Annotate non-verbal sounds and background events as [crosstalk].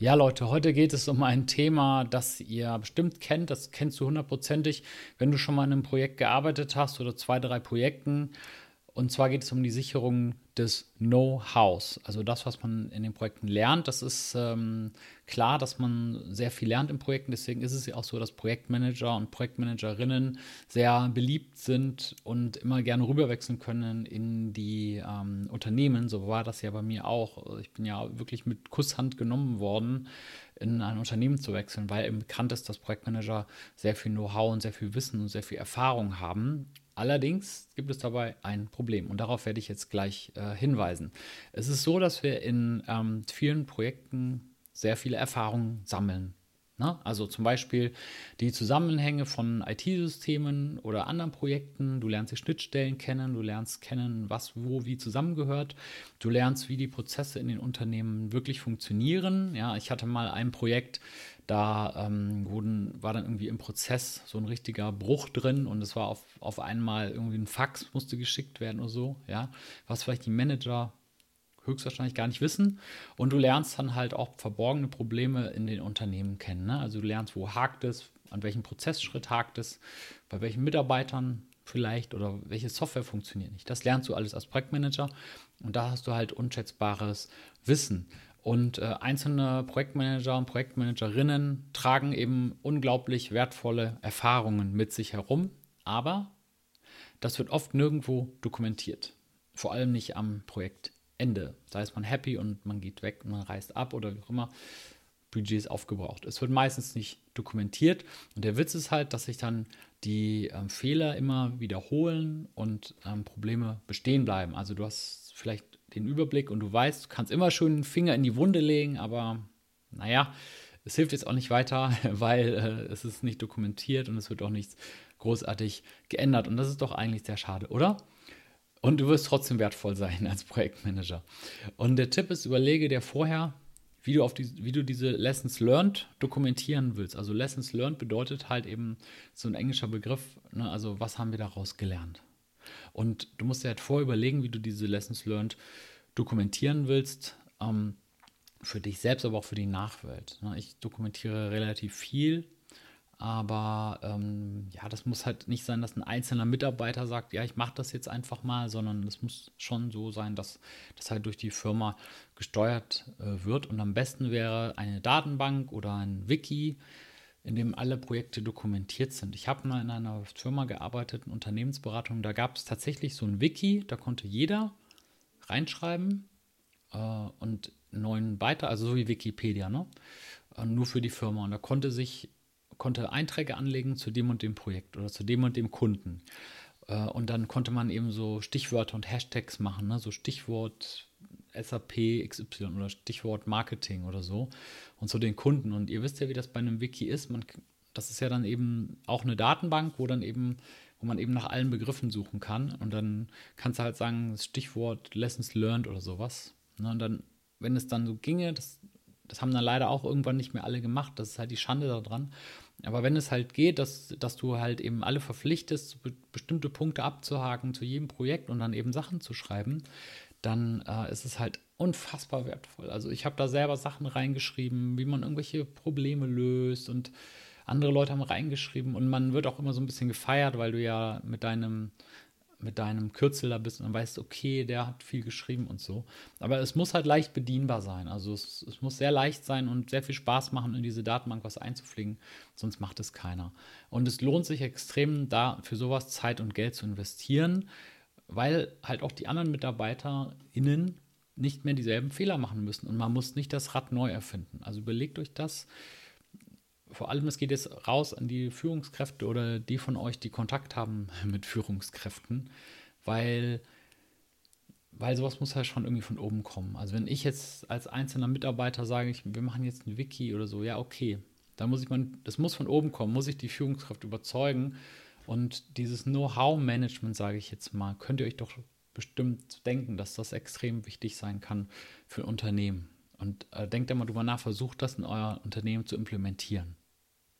Ja, Leute, heute geht es um ein Thema, das ihr bestimmt kennt. Das kennst du hundertprozentig, wenn du schon mal in einem Projekt gearbeitet hast oder zwei, drei Projekten. Und zwar geht es um die Sicherung des Know-hows, also das, was man in den Projekten lernt. Das ist ähm, klar, dass man sehr viel lernt in Projekten. Deswegen ist es ja auch so, dass Projektmanager und Projektmanagerinnen sehr beliebt sind und immer gerne rüberwechseln können in die ähm, Unternehmen. So war das ja bei mir auch. Ich bin ja wirklich mit Kusshand genommen worden, in ein Unternehmen zu wechseln, weil eben bekannt ist, dass Projektmanager sehr viel Know-how und sehr viel Wissen und sehr viel Erfahrung haben. Allerdings gibt es dabei ein Problem und darauf werde ich jetzt gleich äh, hinweisen. Es ist so, dass wir in ähm, vielen Projekten sehr viele Erfahrungen sammeln. Ne? Also zum Beispiel die Zusammenhänge von IT-Systemen oder anderen Projekten. Du lernst die Schnittstellen kennen, du lernst kennen, was wo wie zusammengehört. Du lernst, wie die Prozesse in den Unternehmen wirklich funktionieren. Ja, ich hatte mal ein Projekt, da ähm, wurden, war dann irgendwie im Prozess so ein richtiger Bruch drin und es war auf, auf einmal irgendwie ein Fax musste geschickt werden oder so, ja, was vielleicht die Manager höchstwahrscheinlich gar nicht wissen. Und du lernst dann halt auch verborgene Probleme in den Unternehmen kennen. Ne? Also du lernst, wo hakt es, an welchem Prozessschritt hakt es, bei welchen Mitarbeitern vielleicht oder welche Software funktioniert nicht. Das lernst du alles als Projektmanager und da hast du halt unschätzbares Wissen. Und äh, einzelne Projektmanager und Projektmanagerinnen tragen eben unglaublich wertvolle Erfahrungen mit sich herum, aber das wird oft nirgendwo dokumentiert. Vor allem nicht am Projektende. Da ist man happy und man geht weg und man reist ab oder wie auch immer. Budget ist aufgebraucht. Es wird meistens nicht dokumentiert und der Witz ist halt, dass sich dann die ähm, Fehler immer wiederholen und ähm, Probleme bestehen bleiben. Also du hast vielleicht den Überblick und du weißt, du kannst immer schön den Finger in die Wunde legen, aber naja, es hilft jetzt auch nicht weiter, [laughs] weil äh, es ist nicht dokumentiert und es wird auch nichts großartig geändert. Und das ist doch eigentlich sehr schade, oder? Und du wirst trotzdem wertvoll sein [laughs] als Projektmanager. Und der Tipp ist, überlege dir vorher, wie du, auf die, wie du diese Lessons Learned dokumentieren willst. Also Lessons Learned bedeutet halt eben so ein englischer Begriff, ne? also was haben wir daraus gelernt. Und du musst dir halt vorüberlegen, wie du diese Lessons learned dokumentieren willst. Ähm, für dich selbst, aber auch für die Nachwelt. Ne? Ich dokumentiere relativ viel, aber ähm, ja, das muss halt nicht sein, dass ein einzelner Mitarbeiter sagt, ja, ich mache das jetzt einfach mal, sondern es muss schon so sein, dass das halt durch die Firma gesteuert äh, wird. Und am besten wäre eine Datenbank oder ein Wiki, in dem alle Projekte dokumentiert sind. Ich habe mal in einer Firma gearbeitet, in Unternehmensberatung, da gab es tatsächlich so ein Wiki, da konnte jeder reinschreiben äh, und neuen Beitrag, also so wie Wikipedia, ne? Äh, nur für die Firma. Und da konnte sich, konnte Einträge anlegen zu dem und dem Projekt oder zu dem und dem Kunden. Äh, und dann konnte man eben so Stichwörter und Hashtags machen, ne? so Stichwort SAP XY oder Stichwort Marketing oder so und zu den Kunden. Und ihr wisst ja, wie das bei einem Wiki ist. Man, das ist ja dann eben auch eine Datenbank, wo dann eben, wo man eben nach allen Begriffen suchen kann. Und dann kannst du halt sagen, Stichwort Lessons learned oder sowas. Ne? Und dann, wenn es dann so ginge, das, das haben dann leider auch irgendwann nicht mehr alle gemacht. Das ist halt die Schande daran. Aber wenn es halt geht, dass, dass du halt eben alle verpflichtest, bestimmte Punkte abzuhaken zu jedem Projekt und dann eben Sachen zu schreiben, dann äh, ist es halt unfassbar wertvoll. Also ich habe da selber Sachen reingeschrieben, wie man irgendwelche Probleme löst und andere Leute haben reingeschrieben und man wird auch immer so ein bisschen gefeiert, weil du ja mit deinem mit deinem Kürzel da bist und dann weißt, okay, der hat viel geschrieben und so. Aber es muss halt leicht bedienbar sein. Also es, es muss sehr leicht sein und sehr viel Spaß machen, in diese Datenbank was einzufliegen, sonst macht es keiner. Und es lohnt sich extrem, da für sowas Zeit und Geld zu investieren weil halt auch die anderen MitarbeiterInnen nicht mehr dieselben Fehler machen müssen und man muss nicht das Rad neu erfinden. Also überlegt euch das. Vor allem, es geht jetzt raus an die Führungskräfte oder die von euch, die Kontakt haben [laughs] mit Führungskräften, weil, weil sowas muss halt schon irgendwie von oben kommen. Also wenn ich jetzt als einzelner Mitarbeiter sage, ich, wir machen jetzt ein Wiki oder so, ja, okay, dann muss ich man, das muss von oben kommen, muss ich die Führungskraft überzeugen und dieses Know-how-Management, sage ich jetzt mal, könnt ihr euch doch bestimmt denken, dass das extrem wichtig sein kann für ein Unternehmen. Und äh, denkt immer drüber nach, versucht das in euer Unternehmen zu implementieren.